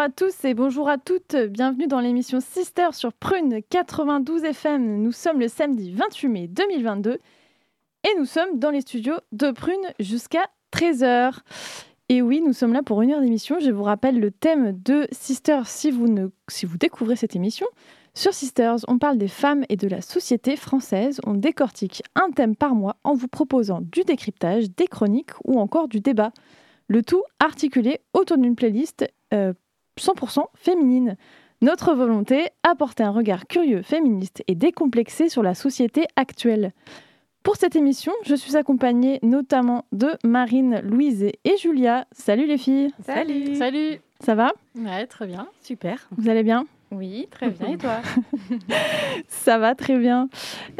À tous et bonjour à toutes. Bienvenue dans l'émission Sister sur Prune 92 FM. Nous sommes le samedi 28 mai 2022 et nous sommes dans les studios de Prune jusqu'à 13h. Et oui, nous sommes là pour une heure d'émission. Je vous rappelle le thème de Sister si vous, si vous découvrez cette émission. Sur Sisters, on parle des femmes et de la société française. On décortique un thème par mois en vous proposant du décryptage, des chroniques ou encore du débat. Le tout articulé autour d'une playlist 100% euh, féminine. Notre volonté, apporter un regard curieux, féministe et décomplexé sur la société actuelle. Pour cette émission, je suis accompagnée notamment de Marine, Louise et Julia. Salut les filles Salut Salut Ça va? Ouais, très bien. Super. Vous allez bien? Oui, très bien. Et toi? Ça va très bien.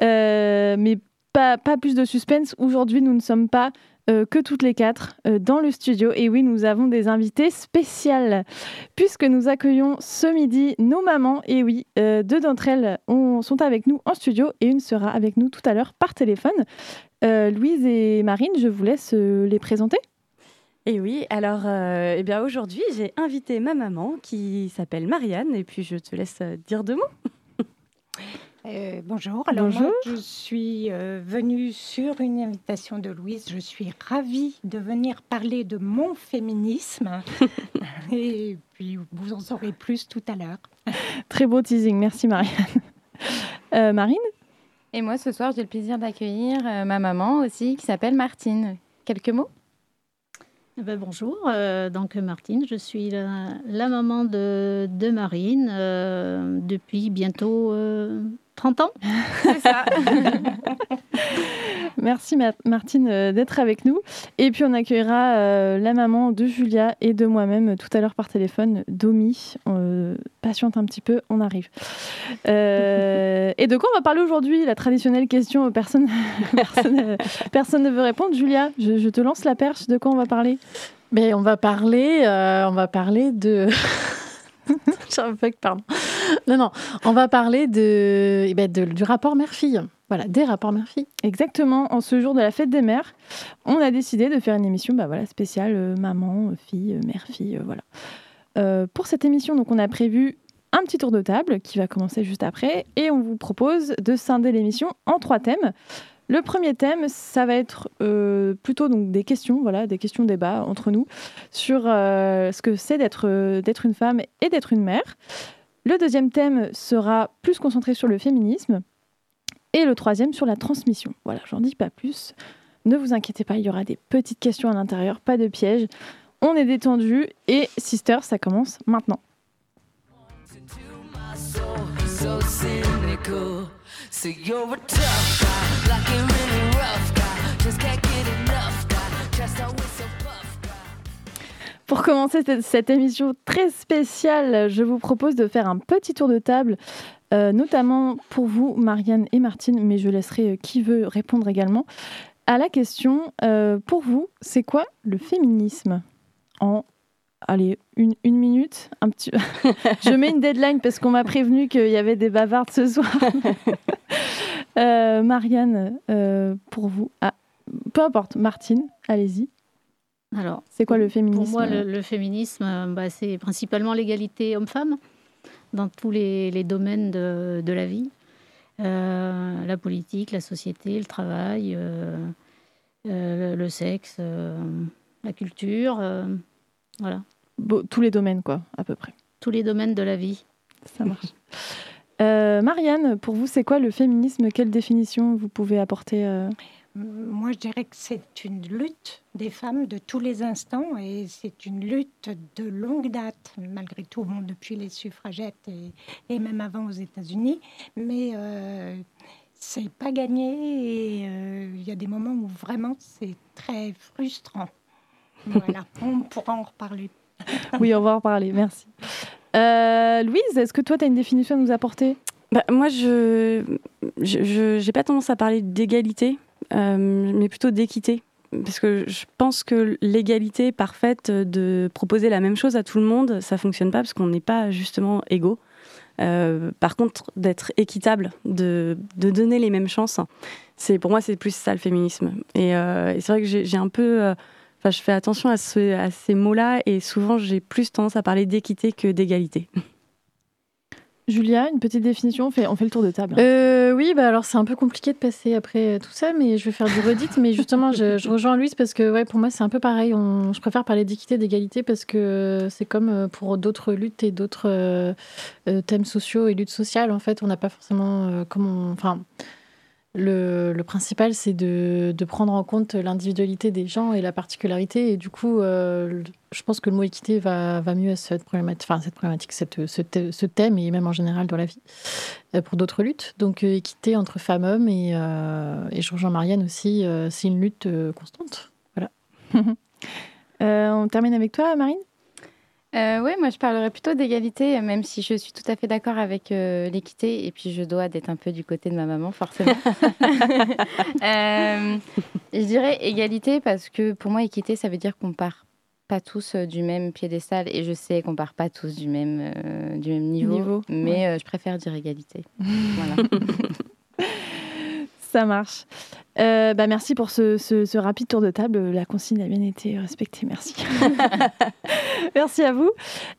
Euh, mais pas, pas plus de suspense. Aujourd'hui, nous ne sommes pas euh, que toutes les quatre euh, dans le studio. Et oui, nous avons des invités spéciales, puisque nous accueillons ce midi nos mamans. Et oui, euh, deux d'entre elles sont avec nous en studio et une sera avec nous tout à l'heure par téléphone. Louise et Marine, je vous laisse les présenter. Et oui, alors eh bien aujourd'hui, j'ai invité ma maman qui s'appelle Marianne, et puis je te laisse dire deux mots. Euh, bonjour. Alors Moi, je suis euh, venue sur une invitation de Louise. Je suis ravie de venir parler de mon féminisme. Et puis vous en saurez plus tout à l'heure. Très beau teasing. Merci Marianne. Euh, Marine? Et moi, ce soir, j'ai le plaisir d'accueillir ma maman aussi, qui s'appelle Martine. Quelques mots? Eh ben, bonjour, donc Martine, je suis la, maman de, de Marine depuis bientôt 30 ans. C'est ça. Merci Martine euh, d'être avec nous. Et puis on accueillera euh, la maman de Julia et de moi-même tout à l'heure par téléphone, Domi. Euh, patiente un petit peu, on arrive. et de quoi on va parler aujourd'hui? La traditionnelle question, personne, personne, ne veut répondre. Julia, je, te lance la perche, de quoi on va parler? Mais on va parler, on va parler de... pardon. Non, non, on va parler eh ben, de, du rapport mère-fille. Voilà, des rapports mère-fille. Exactement. En ce jour de la fête des mères, on a décidé de faire une émission bah, voilà, spéciale euh, maman, fille, euh, mère-fille. Euh, voilà. pour cette émission, donc, on a prévu un petit tour de table qui va commencer juste après et on vous propose de scinder l'émission en trois thèmes. Le premier thème, ça va être euh, plutôt donc des questions, voilà, des questions débat entre nous sur euh, ce que c'est d'être euh, d'être une femme et d'être une mère. Le deuxième thème sera plus concentré sur le féminisme et le troisième sur la transmission. Voilà, j'en dis pas plus. Ne vous inquiétez pas, il y aura des petites questions à l'intérieur, pas de pièges. On est détendu et Sister, ça commence maintenant. Pour commencer cette, émission très spéciale, je vous propose de faire un petit tour de table, euh, notamment pour vous, Marianne et Martine, mais je laisserai euh, qui veut répondre également à la question. Euh, pour vous, c'est quoi le féminisme En allez, une, une, minute, un petit. je mets une deadline parce qu'on m'a prévenu qu'il y avait des bavardes ce soir. Euh, Marianne, euh, pour vous, ah, peu importe, Martine, allez-y. Alors, c'est quoi le féminisme Pour moi, le, féminisme, euh, bah, c'est principalement l'égalité homme-femme dans tous les, les domaines de, de, la vie. la politique, la société, le travail, le, sexe, la culture, voilà. tous les domaines, quoi, à peu près. Tous les domaines de la vie. Ça marche. Euh, Marianne, pour vous, c'est quoi le féminisme? Quelle définition vous pouvez apporter euh? Moi, je dirais que c'est une lutte des femmes de tous les instants et c'est une lutte de longue date, malgré tout, bon, depuis les suffragettes et, même avant aux États-Unis. Mais euh, c'est pas gagné et euh, il y a des moments où vraiment c'est très frustrant. Voilà, on pourra en reparler oui, on va en reparler, merci. Euh, Louise, est-ce que toi, tu as une définition à nous apporter? Bah, Moi, je n'ai pas tendance à parler d'égalité, euh, mais plutôt d'équité. Parce que je pense que l'égalité parfaite de proposer la même chose à tout le monde, ça fonctionne pas parce qu'on n'est pas justement égaux. Euh, par contre, d'être équitable, de, de, donner les mêmes chances, c'est pour moi c'est plus ça le féminisme. Et, euh, c'est vrai que j'ai un peu, euh, enfin, je fais attention à, ce, à ces mots-là et souvent j'ai plus tendance à parler d'équité que d'égalité. Julia, une petite définition, on fait, on fait le tour de table. Euh, oui, bah alors c'est un peu compliqué de passer après tout ça, mais je vais faire du redit. mais justement, je, rejoins Louise parce que ouais, pour moi c'est un peu pareil. On, je préfère parler d'équité, d'égalité parce que c'est comme euh, pour d'autres luttes et d'autres euh, thèmes sociaux et luttes sociales. En fait, on n'a pas forcément comment, enfin le, principal, c'est de, prendre en compte l'individualité des gens et la particularité. Et du coup, euh, je pense que le mot équité va, mieux à cette problématique, cette ce, thème, et même en général dans la vie, euh, pour d'autres luttes. Donc, euh, équité entre femmes-hommes, et, et je rejoins Marianne aussi, c'est une lutte constante. Voilà. on termine avec toi, Marine? Euh, oui, moi je parlerais plutôt d'égalité, même si je suis tout à fait d'accord avec euh, l'équité, et puis je dois d'être un peu du côté de ma maman, forcément. euh, je dirais égalité parce que pour moi, équité, ça veut dire qu'on part pas tous euh, du même piédestal, et je sais qu'on part pas tous du même, du même niveau, mais je préfère dire égalité. voilà. Ça marche. Euh, bah merci pour ce, rapide tour de table. La consigne a bien été respectée. Merci. merci à vous.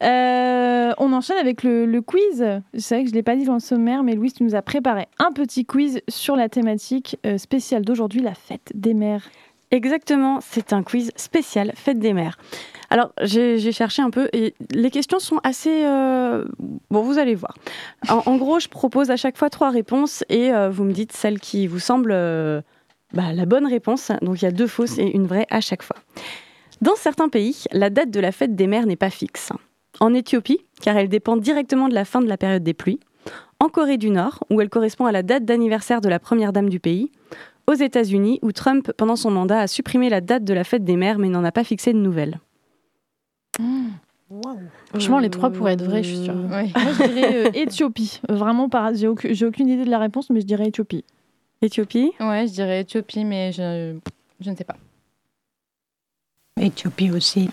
Euh, on enchaîne avec le, quiz. C'est vrai que je ne l'ai pas dit dans le sommaire, mais Louise, tu nous as préparé un petit quiz sur la thématique euh, spéciale d'aujourd'hui, la fête des mères. Exactement, c'est un quiz spécial fête des mères. Alors, j'ai cherché un peu et les questions sont assez... Euh, bon, vous allez voir. En, gros, je propose à chaque fois trois réponses et vous me dites celle qui vous semble bah, la bonne réponse. Donc, il y a deux fausses et une vraie à chaque fois. Dans certains pays, la date de la fête des mères n'est pas fixe. En Éthiopie, car elle dépend directement de la fin de la période des pluies. En Corée du Nord, où elle correspond à la date d'anniversaire de la première dame du pays. Aux États-Unis, où Trump, pendant son mandat, a supprimé la date de la fête des mères mais n'en a pas fixé de nouvelle. Franchement, les trois pourraient être vrais, je suis sûre. Moi, je dirais euh, Éthiopie. Vraiment, par... j'ai aucune, idée de la réponse, mais je dirais Éthiopie. Éthiopie? Ouais, je dirais Éthiopie, mais je, je ne sais pas. Éthiopie aussi.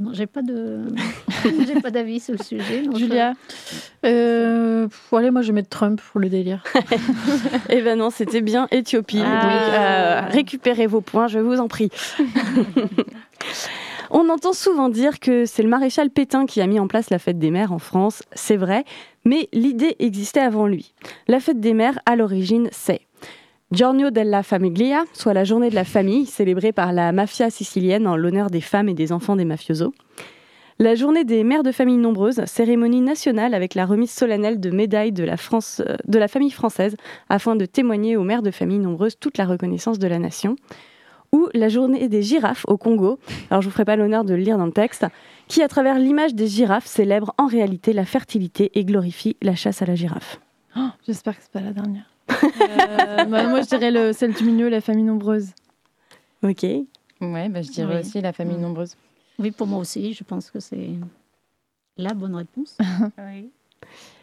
Non, j'ai pas de, j'ai pas d'avis sur le sujet. Julia, euh, allez, moi je vais mettre Trump pour le délire. eh ben non, c'était bien Éthiopie. Ah. Euh, récupérez vos points, je vous en prie. On entend souvent dire que c'est le maréchal Pétain qui a mis en place la fête des mères en France, c'est vrai, mais l'idée existait avant lui. La fête des mères, à l'origine, c'est Giorno della Famiglia, soit la journée de la famille, célébrée par la mafia sicilienne en l'honneur des femmes et des enfants des mafiosos. La journée des mères de famille nombreuses, cérémonie nationale avec la remise solennelle de médailles de la, France, de la famille française afin de témoigner aux mères de famille nombreuses toute la reconnaissance de la nation ou la journée des girafes au Congo. Alors je vous ferai pas l'honneur de le lire dans le texte, qui à travers l'image des girafes célèbre en réalité la fertilité et glorifie la chasse à la girafe. Oh, j'espère que c'est pas la dernière. Euh, bah, moi je dirais le, celle du milieu, la famille nombreuse. Ok. Ouais, bah, je dirais aussi la famille nombreuse. Oui, pour moi aussi, je pense que c'est la bonne réponse. oui.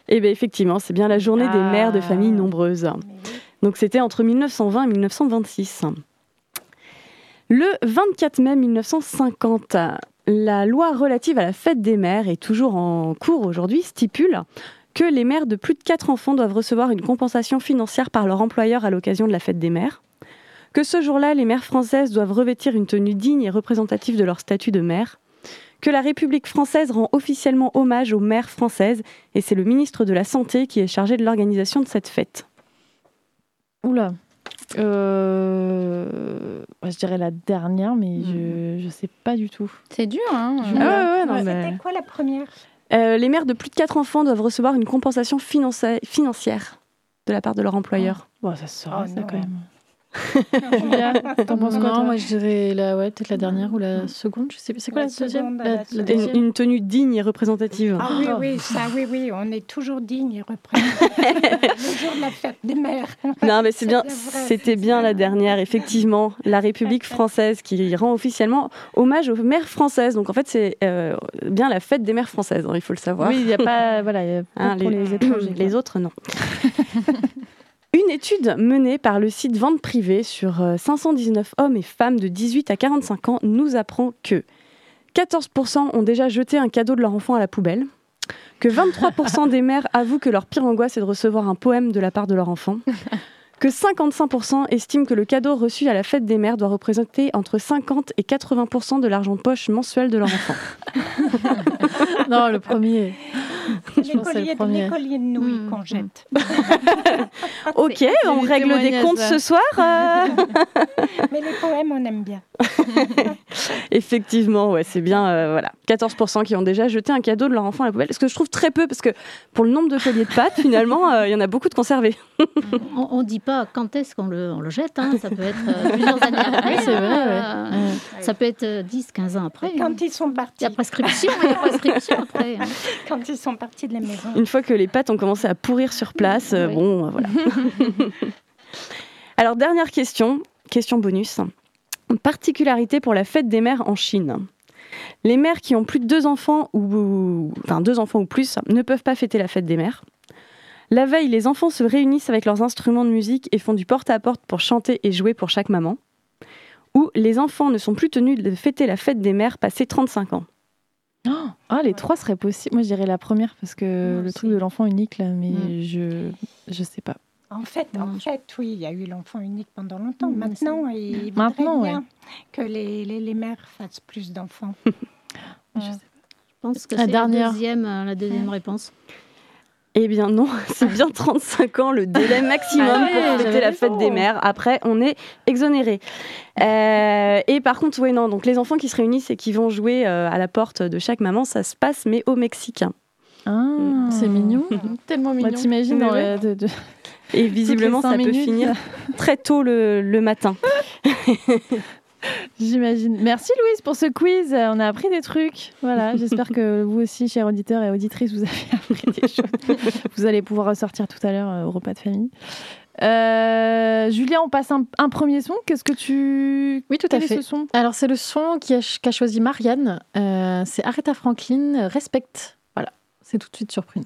Eh bien, effectivement, c'est bien la journée des mères de famille nombreuses. Donc, c'était entre 1920 et 1926. Le 24 mai 1950, la loi relative à la fête des mères est toujours en cours aujourd'hui, stipule que les mères de plus de 4 enfants doivent recevoir une compensation financière par leur employeur à l'occasion de la fête des mères, que ce jour-là, les mères françaises doivent revêtir une tenue digne et représentative de leur statut de mère, que la République française rend officiellement hommage aux mères françaises, et c'est le ministre de la Santé qui est chargé de l'organisation de cette fête. Oula, euh, je dirais la dernière, mais je ne mhm. sais pas du tout. C'est dur, hein. Ah C'était quoi la première? Euh, Les mères de plus de 4 enfants doivent recevoir une compensation financière de la part de leur employeur. Oh. ça se saura, oh, ça, quand même. T'en penses quoi Moi, je dirais la, ouais, peut-être la dernière ou la seconde. Je sais plus. C'est quoi la, deuxième, Une, tenue digne et représentative. Ah oui, oui, ça, oui, oui. On est toujours digne et représentatif. le jour de la fête des mères. Non, mais c'est bien. C'était bien la dernière, effectivement. La République française qui rend officiellement hommage aux mères françaises. Donc en fait, c'est euh, bien la fête des mères françaises. Hein, il faut le savoir. Oui, il n'y a pas, voilà, y a hein, pour les, les étrangers. Les autres, non. Une étude menée par le site Vente Privée sur 519 euh, hommes et femmes de 18 à 45 ans nous apprend que 14% ont déjà jeté un cadeau de leur enfant à la poubelle, que 23% des mères avouent que leur pire angoisse est de recevoir un poème de la part de leur enfant, que 55% estiment que le cadeau reçu à la fête des mères doit représenter entre 50 et 80% de l'argent de poche mensuel de leur enfant. non, le premier. L'écolier de, nouilles hmm. qu'on jette. ok, on règle des comptes ce soir. Euh. Mais les poèmes, on aime bien. Effectivement, ouais, c'est bien. Euh, voilà, 14% qui ont déjà jeté un cadeau de leur enfant à la poubelle. Ce que je trouve très peu, parce que pour le nombre de colliers de pâtes, finalement, euh, il y en a beaucoup de conservés. on ne dit pas quand est-ce qu'on le, on le jette. Hein. Ça peut être plusieurs années après. c'est vrai. Ça peut être 10, 15 ans après. Quand hein. ils sont partis. Il y a prescription, il y a prescription après. Hein. Quand ils sont partie de la maison. Une fois que les pâtes ont commencé à pourrir sur place, euh, bon, euh, voilà. Alors, dernière question, question bonus. Particularité pour la fête des mères en Chine. Les mères qui ont plus de deux enfants ou, enfin deux enfants ou plus ne peuvent pas fêter la fête des mères. La veille, les enfants se réunissent avec leurs instruments de musique et font du porte-à-porte -porte pour chanter et jouer pour chaque maman. Ou les enfants ne sont plus tenus de fêter la fête des mères passé 35 ans. Oh, ah, les trois seraient possibles. Moi, je dirais la première parce que le truc de l'enfant unique, là, mais mm. je je sais pas. En fait, en fait, oui, il y a eu l'enfant unique pendant longtemps. Mm, Maintenant, il Maintenant, bien que les, les, les, mères fassent plus d'enfants. je, pense que c'est la, dernière. deuxième, euh, la deuxième réponse. Eh bien non, c'est bien 35 ans le délai maximum ah pour fêter la fête des mères. Après, on est exonéré. Euh, et par contre, oui, non, donc les enfants qui se réunissent et qui vont jouer euh, à la porte de chaque maman, ça se passe, mais au Mexique. Ah, mm. c'est mignon, tellement mignon. T'imagines dans Et visiblement, ça peut finir très tôt le, le matin. J'imagine. Merci Louise pour ce quiz. On a appris des trucs. Voilà, j'espère que vous aussi, chers auditeurs et auditrices, vous avez appris des choses. vous allez pouvoir ressortir tout à l'heure euh, au repas de famille. Euh, Julia, on passe un, premier son. Qu'est-ce que tu. Oui, tout à fait. ce son? Alors, c'est le son qu'a choisi Marianne. Euh, c'est Aretha Franklin, Respect. Voilà, c'est tout de suite surpris.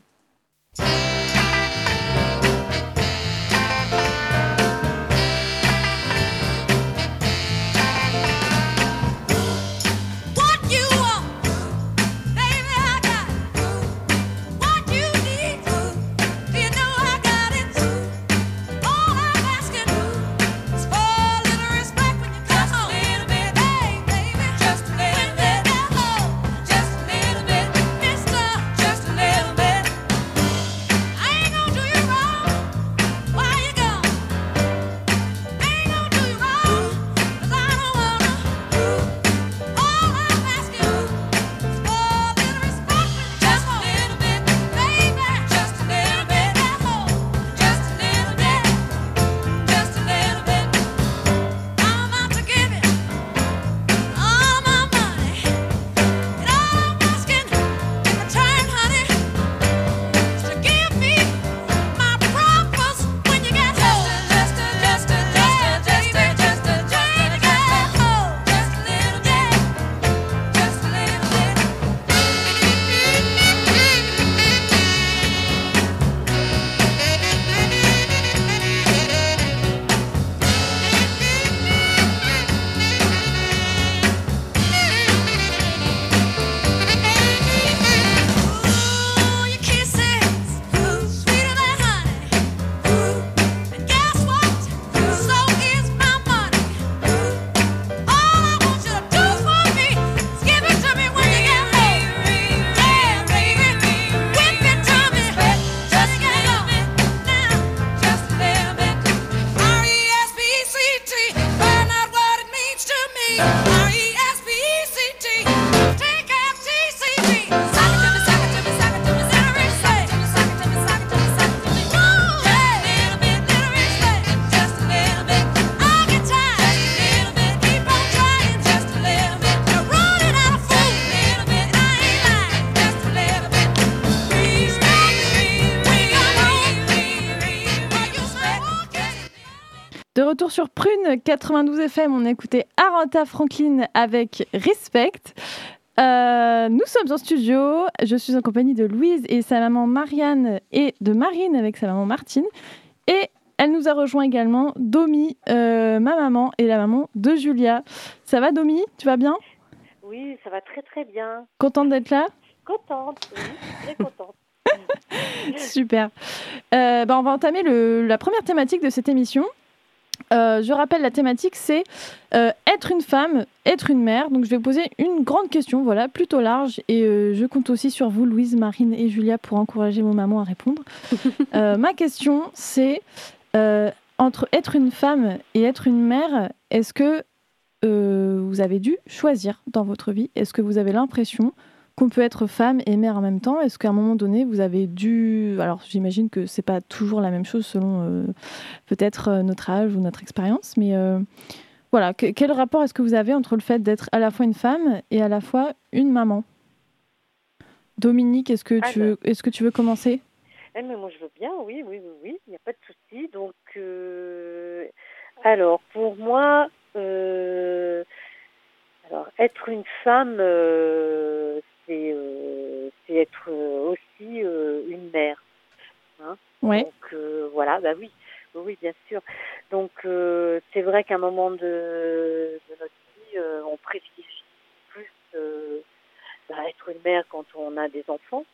92 FM, on a écouté Aranta Franklin avec Respect. Euh, nous sommes en studio. Je suis en compagnie de Louise et sa maman Marianne et de Marine avec sa maman Martine. Et elle nous a rejoint également Domi, euh, ma maman et la maman de Julia. Ça va Domi? Tu vas bien? Oui, ça va très très bien. Contente d'être là? Contente, oui, très contente. Super. Euh, bah, on va entamer le, la première thématique de cette émission. Euh, je rappelle, la thématique, c'est euh, être une femme, être une mère. Donc, je vais poser une grande question, voilà, plutôt large. Et euh, je compte aussi sur vous, Louise, Marine et Julia, pour encourager mon maman à répondre. ma question, c'est entre être une femme et être une mère, est-ce que vous avez dû choisir dans votre vie? Est-ce que vous avez l'impression qu'on peut être femme et mère en même temps. Est-ce qu'à un moment donné, vous avez dû... Alors j'imagine que c'est pas toujours la même chose selon euh, peut-être euh, notre âge ou notre expérience, mais euh, voilà, quel rapport est-ce que vous avez entre le fait d'être à la fois une femme et à la fois une maman? Dominique, est-ce que, tu veux, est-ce que tu veux commencer? Eh, mais Moi je veux bien, oui, oui, oui, oui, il n'y a pas de souci. Donc, alors pour moi... Alors, être une femme, euh, c'est être euh, aussi euh, une mère. Hein Donc voilà, bah oui, oui, bien sûr. Donc c'est vrai qu'à un moment de, de, notre vie, on privilégie plus bah, être une mère quand on a des enfants.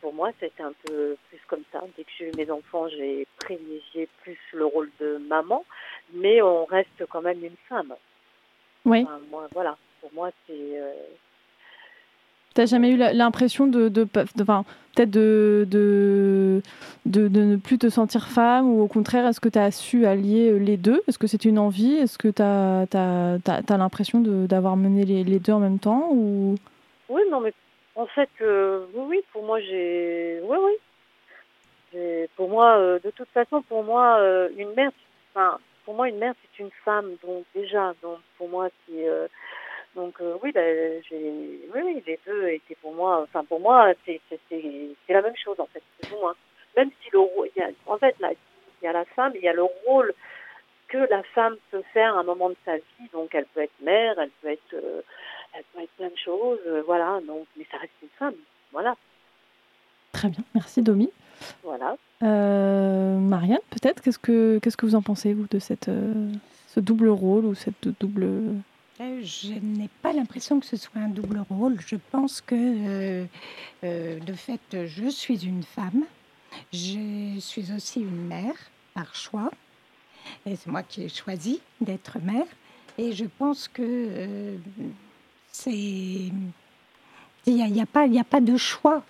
pour moi, c'était un peu plus comme ça. Dès que j'ai eu mes enfants, j'ai privilégié plus le rôle de maman, mais on reste quand même une femme. Oui. moi, voilà, pour moi, c'est T'as jamais eu l'impression de, de, peut-être de, de, de, ne plus te sentir femme ou au contraire, est-ce que tu as su allier euh, les deux? Est-ce que c'est une envie? Est-ce que tu as, as, l'impression d'avoir mené les, deux en même temps ou... Oui, non, mais en fait, euh, oui, pour moi, j'ai. Oui, oui. Pour moi, euh, de toute façon, pour moi, une mère, enfin, pour moi, une mère, c'est une femme. Donc, déjà, donc, pour moi, c'est donc euh, oui, ben, j'ai, oui, oui, les deux étaient pour moi, enfin pour moi, c'est, c'est, c'est la même chose en fait, plus ou moins. Même si le rôle, en fait, là, il y a la femme, il y a le rôle que la femme peut faire à un moment de sa vie. Donc elle peut être mère, elle peut être, euh, elle peut être plein de choses, euh, voilà. Donc, mais ça reste une femme, voilà. Très bien, merci Domi. Voilà. Marianne, peut-être, qu'est-ce que qu'est-ce que vous en pensez vous de cette ce double rôle ou cette double je n'ai pas l'impression que ce soit un double rôle. Je pense que, euh, euh, de fait, je suis une femme. Je suis aussi une mère par choix. Et c'est moi qui ai choisi d'être mère. Et je pense que euh, c'est. Il n'y a, pas de choix.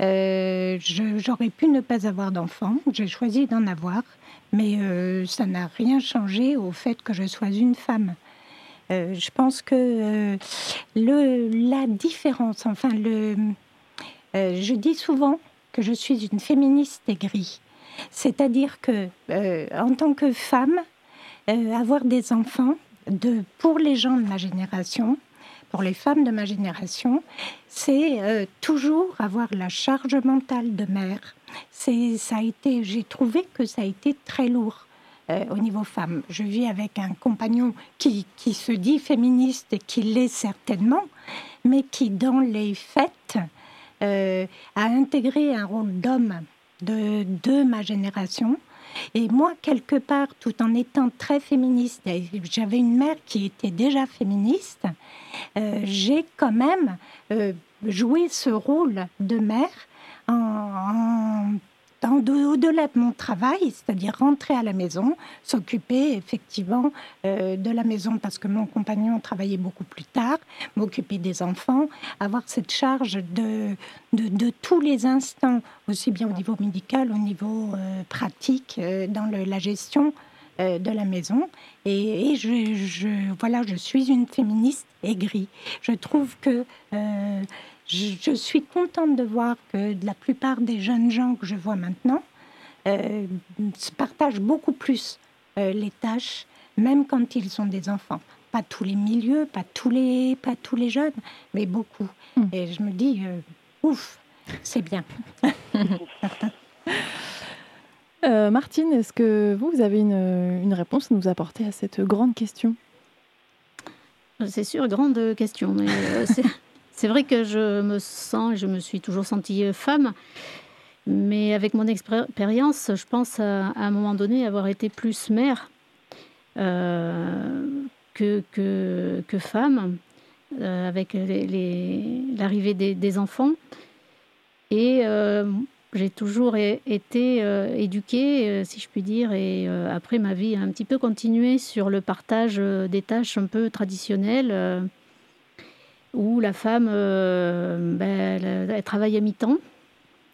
J'aurais pu ne pas avoir d'enfant. J'ai choisi d'en avoir. Mais ça n'a rien changé au fait que je sois une femme. Euh, je pense que euh, la différence, enfin, euh, je dis souvent que je suis une féministe aigrie. C'est-à-dire que, en tant que femme, avoir des enfants, de, pour les gens de ma génération, pour les femmes de ma génération, c'est toujours avoir la charge mentale de mère. C'est, ça a été, j'ai trouvé que ça a été très lourd. Euh, au niveau femme. Je vis avec un compagnon qui, qui se dit féministe et qui l'est certainement, mais qui, dans les faits, euh, a intégré un rôle d'homme de, ma génération. Et moi, quelque part, tout en étant très féministe, j'avais une mère qui était déjà féministe, euh, j'ai quand même joué ce rôle de mère en au-delà de mon travail, c'est-à-dire rentrer à la maison, s'occuper effectivement euh, de la maison parce que mon compagnon travaillait beaucoup plus tard, m'occuper des enfants, avoir cette charge de, de, tous les instants, aussi bien au niveau médical, au niveau euh, pratique, euh, dans la gestion de la maison. Et, je, voilà, je suis une féministe aigrie. Je trouve que je, suis contente de voir que la plupart des jeunes gens que je vois maintenant euh, se partagent beaucoup plus euh, les tâches, même quand ils sont des enfants. Pas tous les milieux, pas tous les, pas tous les jeunes, mais beaucoup. Hmm. Et je me dis, euh, ouf, c'est bien. Martine, est-ce que vous, vous avez une, une réponse à nous apporter à cette grande question? C'est sûr, grande question. Mais c'est vrai que je me sens, je me suis toujours sentie femme. Mais avec mon expérience, je pense à, un moment donné avoir été plus mère euh, que, que, femme, euh, avec l'arrivée des, enfants. Et euh, j'ai toujours été éduquée, si je puis dire, et après ma vie a un petit peu continué sur le partage des tâches un peu traditionnelles, où la femme, ben, elle travaille à mi-temps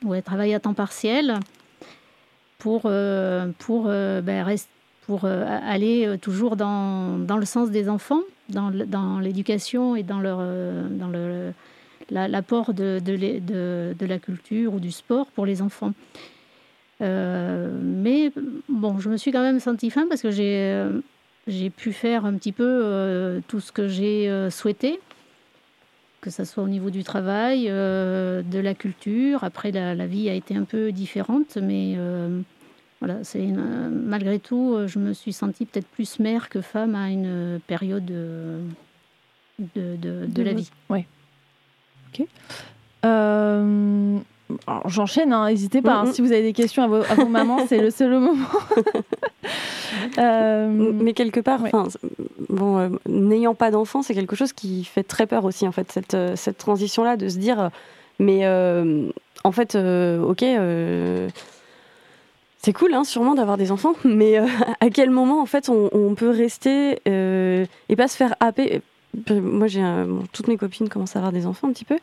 où elle travaille à temps partiel pour, euh, pour, euh, ben, pour euh, aller toujours dans, dans, le sens des enfants, dans, l'éducation et dans, leur, dans le, l'apport de, de, la culture ou du sport pour les enfants. mais bon, je me suis quand même sentie femme parce que j'ai, j'ai pu faire un petit peu tout ce que j'ai souhaité que ce soit au niveau du travail, euh, de la culture. Après, la, vie a été un peu différente, mais euh, voilà, c'est malgré tout, je me suis sentie peut-être plus mère que femme à une période de, de, de, la vie. Oui. Ok. J'enchaîne, hein, n'hésitez pas. Hein. si vous avez des questions à vos, à vos mamans, c'est le seul moment. Euh, mais quelque part, bon, euh, n'ayant pas d'enfant, c'est quelque chose qui fait très peur aussi, en fait, cette, euh, cette transition-là, de se dire, mais en fait, ok, c'est cool, hein, sûrement d'avoir des enfants, mais à quel moment, en fait, on, peut rester et pas se faire happer? Moi, j'ai toutes mes copines commencent à avoir des enfants un petit peu,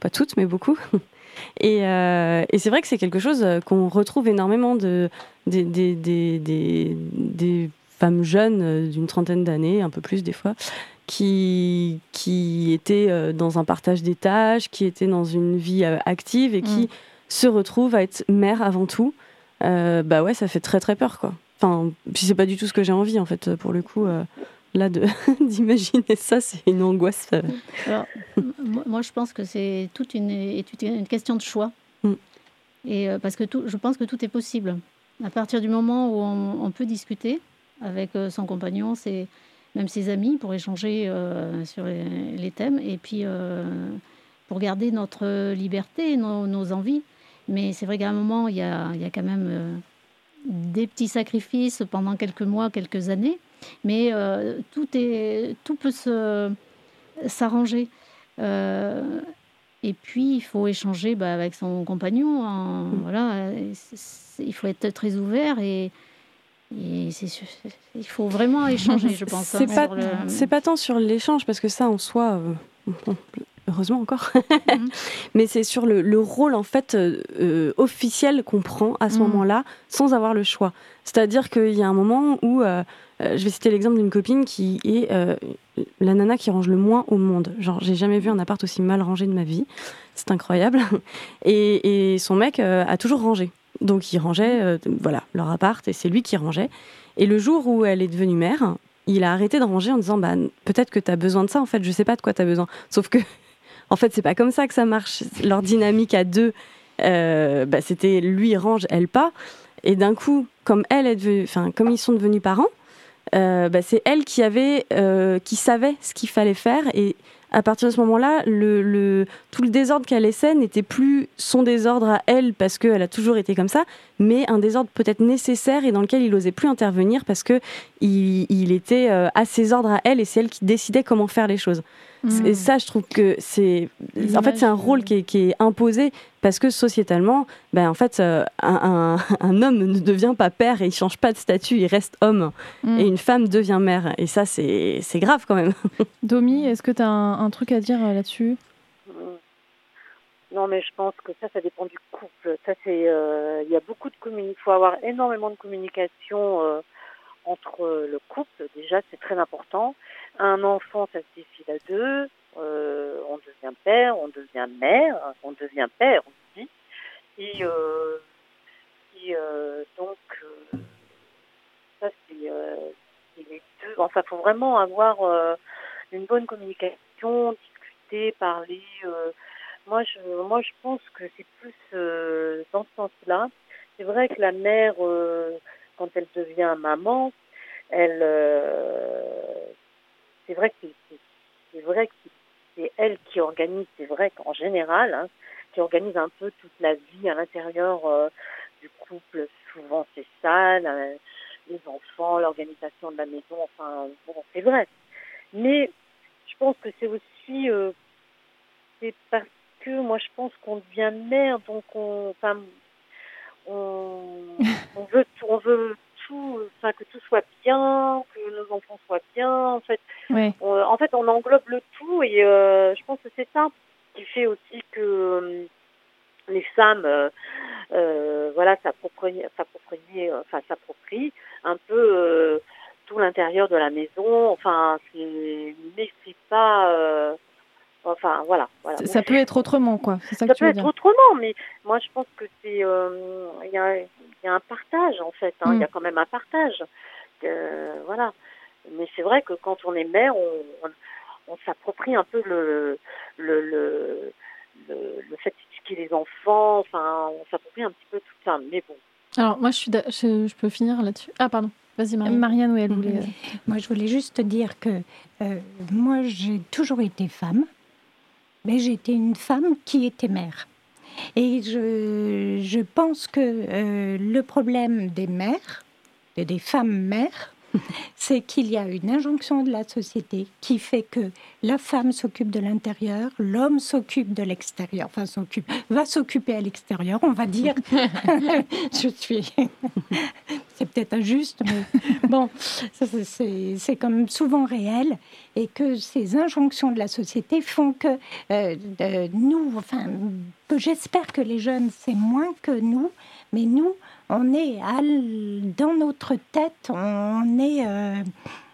pas toutes, mais beaucoup. Et, et c'est vrai que c'est quelque chose qu'on retrouve énormément de, des, des, des, des femmes jeunes euh, d'une trentaine d'années, un peu plus des fois, qui, qui étaient euh, dans un partage des tâches, qui étaient dans une vie euh, active et qui mm. se retrouvent à être mère avant tout. bah ouais, ça fait très très peur quoi. Enfin, puis c'est pas du tout ce que j'ai envie en fait, pour le coup. Là, d'imaginer ça, c'est une angoisse. moi, je pense que c'est toute une, une, question de choix. Mm. Et parce que tout, je pense que tout est possible. À partir du moment où on, peut discuter avec euh, son compagnon, c'est même ses amis pour échanger euh, sur les, thèmes et puis euh, pour garder notre liberté, nos, nos envies. Mais c'est vrai qu'à un moment, il y a, il y a quand même des petits sacrifices pendant quelques mois, quelques années, mais tout, est, tout peut s'arranger. et puis, il faut échanger bah, avec son compagnon. Mmh. voilà, il faut être très ouvert et, il faut vraiment échanger, je pense. C'est hein, pas, pas tant sur l'échange, parce que ça, en soi, euh, heureusement encore, mhm. mais c'est sur le, rôle, en fait, euh, euh, officiel qu'on prend à ce mhm. moment-là, sans avoir le choix. C'est-à-dire qu'il y a un moment où, je vais citer l'exemple d'une copine qui est la nana qui range le moins au monde. Genre, j'ai jamais vu un appart aussi mal rangé de ma vie. C'est incroyable. Et, et son mec a toujours rangé. Donc il rangeait euh, voilà, leur appart et c'est lui qui rangeait. Et le jour où elle est devenue mère, il a arrêté de ranger en disant bah, peut-être que tu as besoin de ça en fait, je sais pas de quoi tu as besoin. Sauf que en fait, c'est pas comme ça que ça marche. Leur dynamique à deux, euh, bah, c'était lui range, elle pas. Et d'un coup, comme elle est comme ils sont devenus parents, euh, bah, c'est elle qui avait, qui savait ce qu'il fallait faire et à partir de ce moment-là, tout le désordre qu'elle laissait n'était plus son désordre à elle parce qu'elle a toujours été comme ça, mais un désordre peut-être nécessaire et dans lequel il n'osait plus intervenir parce que il, était euh, à ses ordres à elle et c'est elle qui décidait comment faire les choses. Et ça, je trouve que c'est, en fait, c'est un rôle qui est, imposé parce que sociétalement, ben en fait, euh, un, homme ne devient pas père et il change pas de statut, il reste homme, hmm. et une femme devient mère. Et ça, c'est grave quand même. Domi, est-ce que tu as un, truc à dire euh, là-dessus? Non, mais je pense que ça, ça dépend du couple. Ça, c'est, euh, il y a beaucoup de communication. Il faut avoir énormément de communication entre le couple. Déjà, c'est très important. Un enfant, ça se décide à deux. Euh, on devient père, on devient mère, on devient père aussi. Et, euh, et euh, donc, euh, ça, c'est les deux. Enfin, faut vraiment avoir une bonne communication, discuter, parler. moi, je, moi, je pense que c'est plus dans ce sens-là c'est vrai que la mère, euh, quand elle devient maman, elle, c'est vrai que c'est vrai que c'est elle qui organise, c'est vrai qu'en général, hein, qui organise un peu toute la vie à l'intérieur du couple. Souvent, c'est ça, les enfants, l'organisation de la maison, enfin, bon, c'est vrai. Mais je pense que c'est aussi, c'est parce que moi, je pense qu'on devient mère, donc on, enfin, on, on veut, on veut tout, enfin que tout soit bien, que nos enfants soient bien. En fait, en fait, on englobe le tout et euh, je pense que c'est ça qui fait aussi que euh, les femmes, euh, voilà, s'approprient, enfin s'approprient un peu tout l'intérieur de la maison. Enfin, c'est, mais c'est pas Enfin, voilà. voilà. Ça, peut être autrement, quoi. ça, ça peut être autrement, mais moi, je pense que c'est. Euh, il y, a, y, a, un partage, en fait. Hein. Il y a mm. quand même un partage. Euh, voilà. Mais c'est vrai que quand on est mère, on, on, s'approprie un peu le, le, le, le, fait d'éduquer les enfants. Enfin, on s'approprie un petit peu tout ça. Mais bon. Alors, moi, je, suis je, je peux finir là-dessus. Ah, pardon. Vas-y, Marianne. Marianne, oui, elle voulait. Mm. Moi, je voulais juste dire que euh, moi, j'ai toujours été femme mais j'étais une femme qui était mère. Et je, pense que euh, le problème des mères, des femmes mères, c'est qu'il y a une injonction de la société qui fait que la femme s'occupe de l'intérieur, l'homme s'occupe de l'extérieur, enfin s'occupe, va s'occuper à l'extérieur, on va dire. Je suis, c'est peut-être injuste, mais bon, c'est comme souvent réel et que ces injonctions de la société font que euh, nous, enfin, j'espère que les jeunes c'est moins que nous, mais nous on est dans notre tête, on est euh,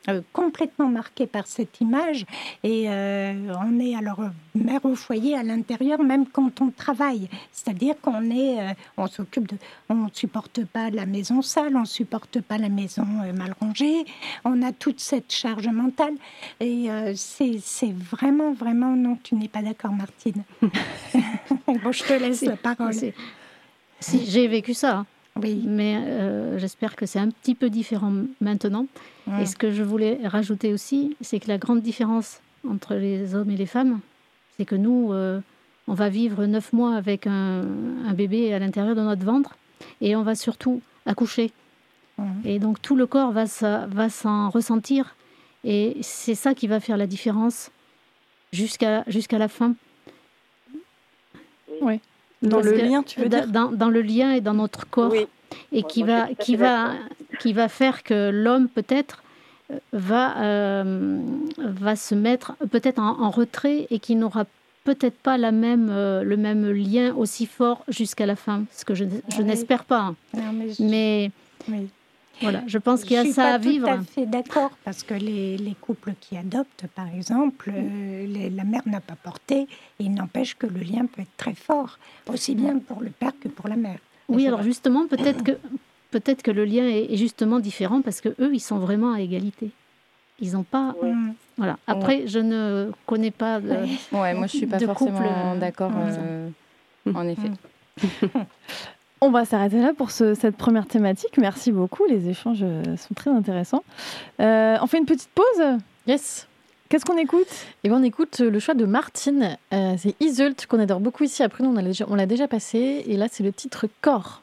euh, complètement marqué par cette image et euh, on est alors mère au foyer à l'intérieur même quand on travaille. C'est-à-dire qu'on est, on s'occupe de, on supporte pas la maison sale, on supporte pas la maison mal rangée, on a toute cette charge mentale et c'est vraiment vraiment non, tu n'es pas d'accord Martine. bon, je te laisse la parole. Si, j'ai vécu ça. Hein. Oui. Mais euh, j'espère que c'est un petit peu différent maintenant. Et ce que je voulais rajouter aussi, c'est que la grande différence entre les hommes et les femmes, c'est que nous, euh, on va vivre neuf mois avec un, bébé à l'intérieur de notre ventre et on va surtout accoucher. Et donc tout le corps va, va s'en ressentir. Et c'est ça qui va faire la différence jusqu'à jusqu'à la fin. Oui. Dans le lien, tu veux dire dans, le lien et dans notre corps. Et qui, va, qui, va, qui va faire que l'homme, peut-être, euh, va, euh, va se mettre peut-être en, retrait et qui n'aura peut-être pas la même, euh, le même lien aussi fort jusqu'à la fin. Ce que je, je n'espère pas. Hein. mais, voilà, je pense qu'il y a ça à vivre. Je suis tout à fait d'accord parce que les, les, couples qui adoptent, par exemple, euh, la mère n'a pas porté et il n'empêche que le lien peut être très fort, aussi bien pour le père que pour la mère. Oui, alors justement, peut-être que peut-être que le lien est, justement différent parce que eux, ils sont vraiment à égalité. Ils n'ont pas. Voilà. Après, je ne connais pas. De, ouais, moi, je suis pas forcément d'accord. Euh, en effet. On va s'arrêter là pour cette première thématique. Merci beaucoup, les échanges euh, sont très intéressants. Euh, on fait une petite pause Yes. Qu'est-ce qu'on écoute? Eh bien, on écoute le choix de Martine. Euh, c'est Isult qu'on adore beaucoup ici. Après, nous, on l'a déjà passé. Et là, c'est le titre Corps.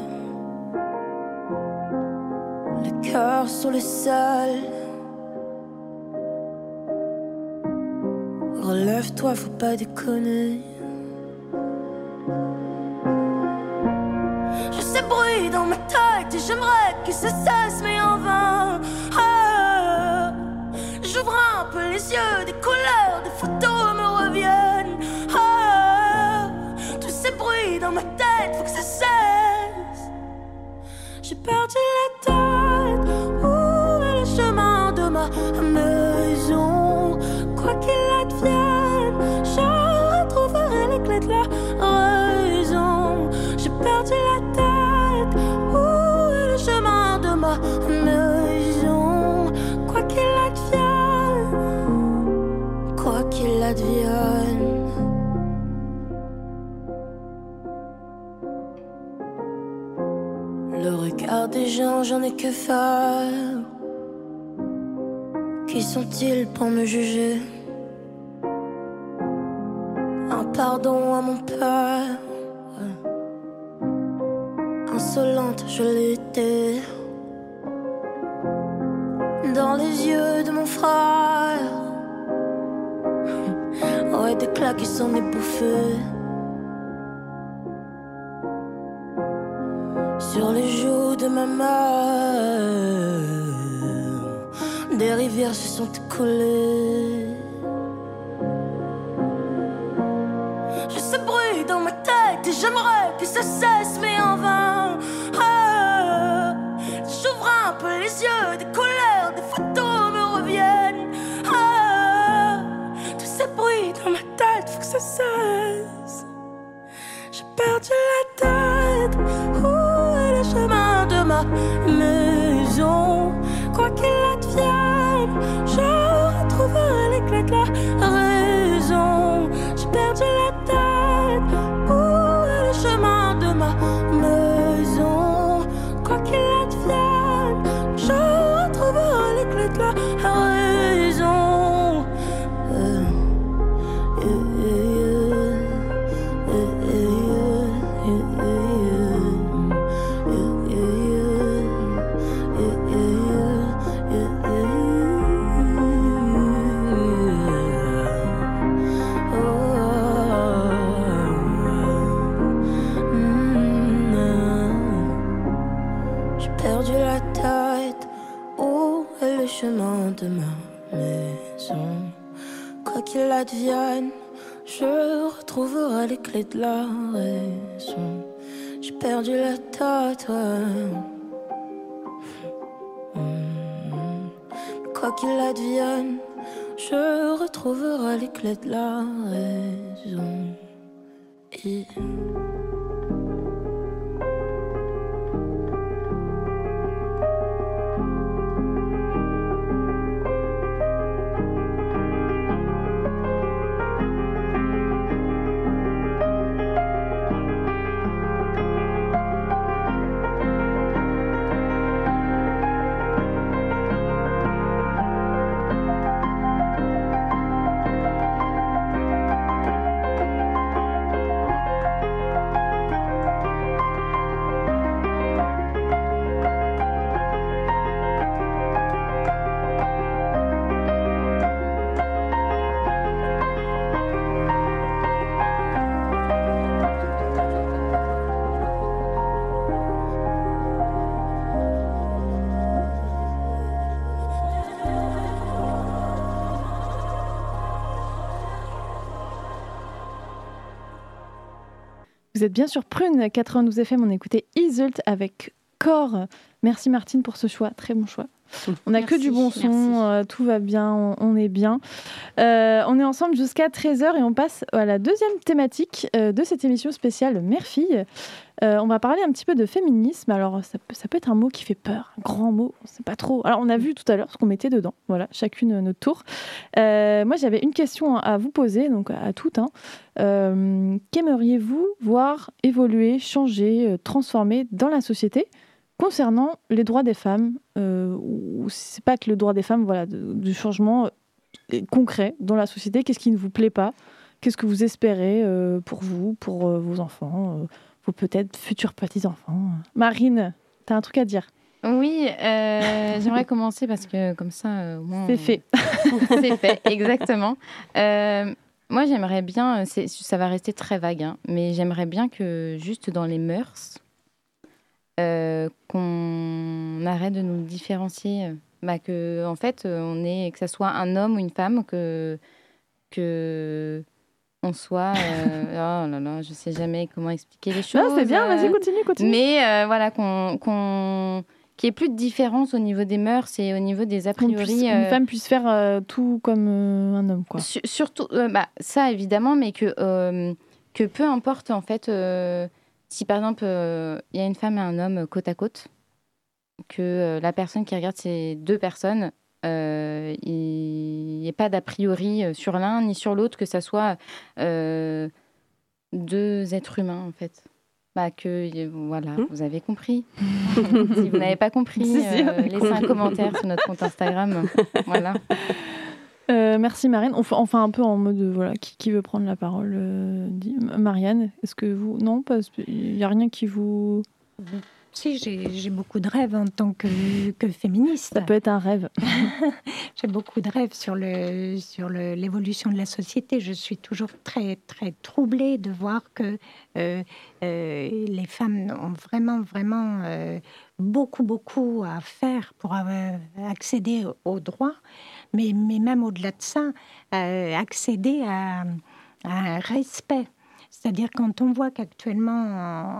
sur le sol. relève-toi, faut pas déconner. Je sais bruit dans ma tête et j'aimerais que ça j'en ai que faire. Qui sont-ils pour me juger? Un pardon à mon père. Insolente, je l'étais. Dans les yeux de mon frère. Ouais, des claques qui s'en est bouffé. Sur les joues de ma mère, des rivières se sont écoulées. Je sais bruit dans ma tête et j'aimerais que ça cesse, mais en vain. Ah, J'ouvre un peu les yeux, des couleurs, des photos me reviennent. Ah, tous ces bruits dans ma tête, faut que ça cesse. J'ai perdu la de perdu la tête. Où est le chemin de ma maison? Quoi qu'il advienne, je retrouverai les clés de la raison. J'ai perdu la tête, ouais. Mm. Quoi qu'il advienne, je retrouverai les clés de la raison. Vous êtes bien sur Prune 92 FM, on écoutait Isult avec Corps. Merci Martine pour ce choix, très bon choix. On n'a que du bon son, euh, tout va bien, on, on est bien. Euh, on est ensemble jusqu'à 13h et on passe à la deuxième thématique euh, de cette émission spéciale Mère-Fille. On va parler un petit peu de féminisme. Alors, ça peut, ça peut être un mot qui fait peur, un grand mot, on sait pas trop. Alors, on a vu tout à l'heure ce qu'on mettait dedans. Voilà, chacune notre tour. Moi, j'avais une question à vous poser, donc à toutes. hein. Qu'aimeriez-vous voir évoluer, changer, transformer dans la société? Concernant les droits des femmes euh, c'est pas que le droit des femmes, voilà, du changement euh, concret dans la société. Qu'est-ce qui ne vous plaît pas? Qu'est-ce que vous espérez euh, pour vous, pour euh, vos enfants, vos peut-être futurs petits enfants Marine, t'as un truc à dire? Oui, euh, j'aimerais commencer parce que comme ça, euh, au moins. C'est fait. c'est fait, exactement. Euh, moi, j'aimerais bien, ça va rester très vague, hein, mais j'aimerais bien que juste dans les mœurs, qu'on arrête de nous différencier. Bah, que, en fait, on est, que ce soit un homme ou une femme, que. que on soit. oh là là, je sais jamais comment expliquer les choses. Non, c'est bien, vas-y, continue, continue. Mais voilà, qu'on qu'il n'y ait plus de différence au niveau des mœurs et au niveau des a priori. Une euh, femme puisse faire euh, tout comme euh, un homme, quoi. surtout, bah, ça évidemment, mais que, que peu importe en fait, si par exemple il y a une femme et un homme côte à côte, que la personne qui regarde ces deux personnes, il n'y ait pas d'a priori sur l'un ni sur l'autre, que ça soit deux êtres humains en fait. Bah que voilà, hmm vous avez compris. si vous n'avez pas compris, euh, laissez un commentaire sur notre compte Instagram. voilà. Euh, merci Marianne. Enfin un peu en mode voilà qui, qui veut prendre la parole. Euh, Marianne, est-ce que vous non parce qu'il n'y a rien qui vous si, j'ai beaucoup de rêves en tant que, que, féministe. Ça peut être un rêve. j'ai beaucoup de rêves sur l'évolution sur de la société. Je suis toujours très, très troublée de voir que euh, euh, les femmes ont vraiment, vraiment euh, beaucoup, beaucoup à faire pour accéder aux droits. Mais, même au-delà de ça, accéder à, un respect. C'est-à-dire quand on voit qu'actuellement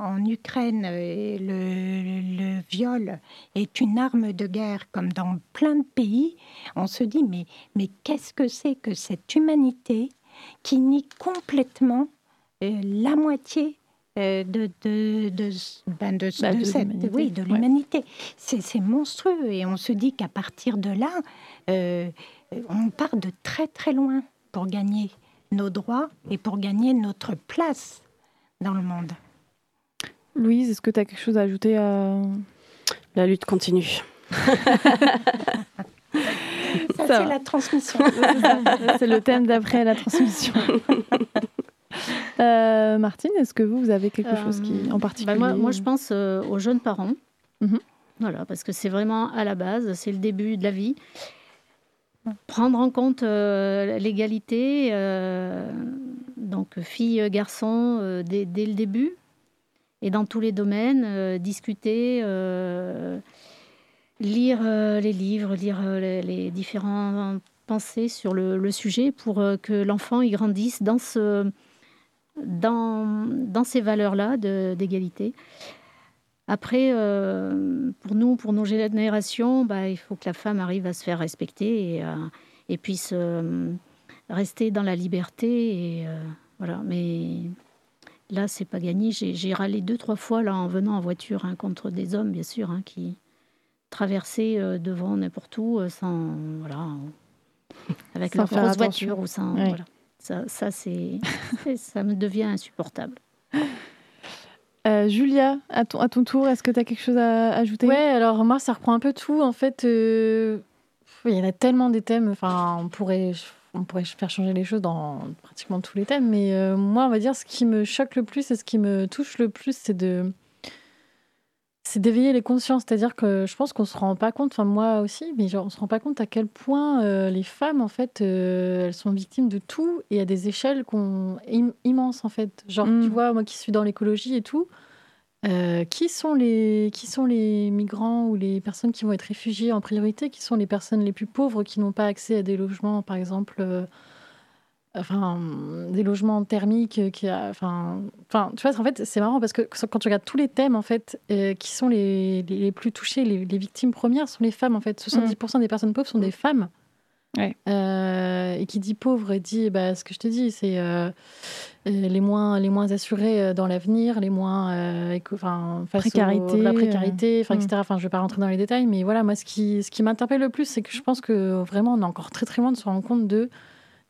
en, Ukraine, euh, le, viol est une arme de guerre comme dans plein de pays, on se dit mais, mais qu'est-ce que c'est que cette humanité qui nie complètement euh, la moitié euh, de, de, de, ben de, bah, de cette, oui, de l'humanité. C'est monstrueux et on se dit qu'à partir de là, on part de très très loin pour gagner nos droits et pour gagner notre place dans le monde. Louise, est-ce que tu as quelque chose à ajouter à... La lutte continue. Ça, c'est la transmission. c'est le thème d'après la transmission. Euh, Martine, est-ce que vous, vous avez quelque chose qui, en euh, particulier bah, moi, je pense euh, aux jeunes parents. Mhm. Voilà, parce que c'est vraiment à la base, c'est le début de la vie prendre en compte euh, l'égalité, euh, donc filles, garçons, euh, dès, le début, et dans tous les domaines, discuter, lire les livres, lire les, différentes pensées sur le, sujet pour que l'enfant y grandisse dans, ce, dans, dans ces valeurs-là d'égalité. Après, euh, pour nous, pour nos générations, bah, il faut que la femme arrive à se faire respecter et, euh, puisse euh, rester dans la liberté. Et, voilà. Mais là, c'est pas gagné. J'ai râlé deux, trois fois là, en venant en voiture hein, contre des hommes, bien sûr, hein, qui traversaient devant n'importe où sans. Voilà, avec leur grosse voiture ou sans. Voilà. Ça, ça, ça me devient insupportable. Euh, Julia, à ton, à ton tour, est-ce que tu as quelque chose à ajouter? Ouais, alors moi, ça reprend un peu tout. En fait, euh, il y en a tellement des thèmes. Enfin, on pourrait, on pourrait faire changer les choses dans pratiquement tous les thèmes. Mais euh, moi, on va dire, ce qui me choque le plus et ce qui me touche le plus, c'est de c'est d'éveiller les consciences. C'est-à-dire que je pense qu'on se rend pas compte, enfin moi aussi, mais genre on se rend pas compte à quel point euh, les femmes, en fait, euh, elles sont victimes de tout et à des échelles qu'on... immenses, en fait. Genre, tu mm. vois, moi qui suis dans l'écologie et tout, euh, qui, sont les, qui sont les migrants ou les personnes qui vont être réfugiées en priorité Qui sont les personnes les plus pauvres qui n'ont pas accès à des logements, par exemple enfin des logements thermiques euh, qui enfin enfin tu vois en fait c'est marrant parce que quand tu regardes tous les thèmes en fait euh, qui sont les, les, plus touchés les, les, victimes premières sont les femmes en fait. 70% des personnes pauvres sont des femmes. Euh, et qui dit pauvre dit bah, ce que je te dis c'est les moins les moins assurés dans l'avenir les moins enfin précarité la précarité enfin etc enfin je vais pas rentrer dans les détails mais voilà moi ce qui ce qui m'interpelle le plus c'est que je pense que vraiment on est encore très très loin de se rendre compte de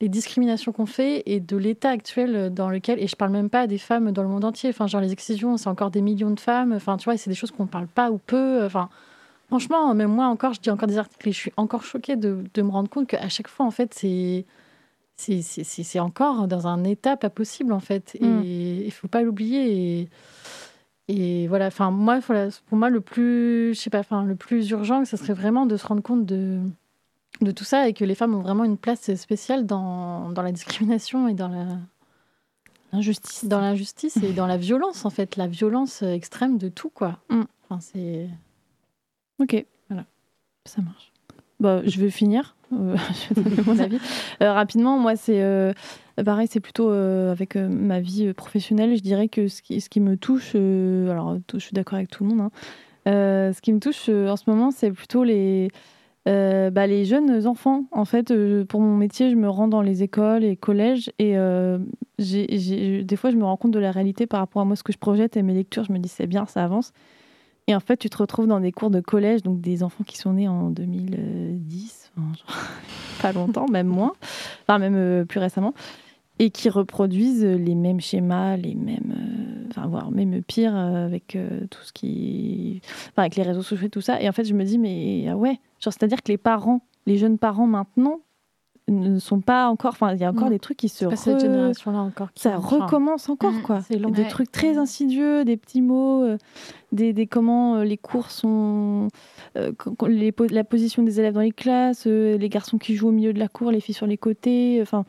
les discriminations qu'on fait et de l'état actuel dans lequel, et je parle même pas des femmes dans le monde entier, enfin, genre les excisions, c'est encore des millions de femmes, enfin, tu vois, c'est des choses qu'on parle pas ou peu, enfin, franchement, même moi encore, je dis encore des articles et je suis encore choquée de, de me rendre compte qu'à chaque fois, en fait, c'est. C'est encore dans un état pas possible, en fait. Et mm. il faut pas l'oublier. Et, et voilà, enfin moi, pour moi le plus, je sais pas, enfin le plus urgent, ce serait vraiment de se rendre compte de de tout ça et que les femmes ont vraiment une place spéciale dans, dans la discrimination et dans la l'injustice, dans l'injustice et dans la violence en fait, la violence extrême de tout quoi. Mm. Enfin c'est ok, voilà, ça marche. Bah, je vais finir. Euh, je vais donner mon avis. Euh, rapidement, moi, c'est euh, pareil, c'est plutôt avec ma vie professionnelle. Je dirais que ce qui, ce qui me touche, alors je suis d'accord avec tout le monde, hein, ce qui me touche en ce moment, c'est plutôt les, bah, les jeunes enfants. En fait, pour mon métier, je me rends dans les écoles et collèges et des fois, je me rends compte de la réalité par rapport à moi, ce que je projette et mes lectures. Je me dis, c'est bien, ça avance. Et en fait, tu te retrouves dans des cours de collège, donc des enfants qui sont nés en 2010, pas longtemps, même moins, enfin même euh, plus récemment, et qui reproduisent les mêmes schémas, les mêmes, euh, enfin voire même pire euh, avec tout ce qui, enfin avec les réseaux sociaux et tout ça. Et en fait, je me dis mais ah ouais, genre c'est-à-dire que les parents, les jeunes parents maintenant ne sont pas encore. Enfin, il y a encore des trucs qui se. cette génération-là encore. ça recommence encore, mm, quoi. Des trucs très insidieux, des petits mots, euh, des, des, comment euh, les cours sont. Euh, les, la position des élèves dans les classes, les garçons qui jouent au milieu de la cour, les filles sur les côtés. Enfin,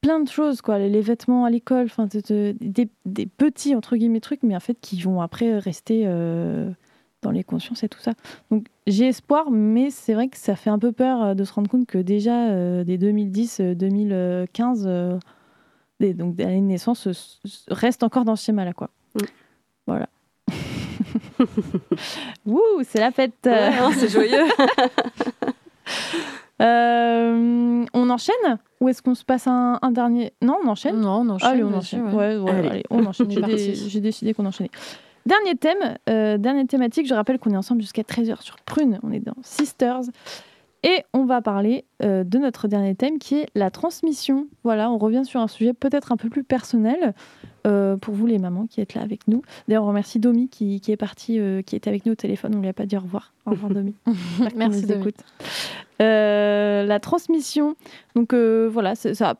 plein de choses, quoi. Les, vêtements à l'école, enfin, des, des, petits, entre guillemets, trucs, mais en fait, qui vont après rester dans les consciences et tout ça. Donc j'ai espoir, mais c'est vrai que ça fait un peu peur euh, de se rendre compte que déjà euh, des 2010-2015, euh, des, donc des années de naissance, restent encore dans ce schéma-là, quoi. Mm. Voilà. Wouh, c'est la fête. Hein, c'est joyeux. on enchaîne ou est-ce qu'on se passe un, dernier? Non, on enchaîne. Non, on enchaîne. Allez, on enchaîne. Ouais. allez. on enchaîne. J'ai décidé qu'on enchaînait. Dernier thème, euh, dernière thématique, je rappelle qu'on est ensemble jusqu'à 13h sur Prune, on est dans Sisters. Et on va parler euh, de notre dernier thème qui est la transmission. Voilà, on revient sur un sujet peut-être un peu plus personnel euh, pour vous les mamans qui êtes là avec nous. D'ailleurs, on remercie Domi qui, est parti, qui était avec nous au téléphone. On ne lui a pas dit au revoir. Au revoir Domi. Merci Domi. la transmission. Donc voilà, ça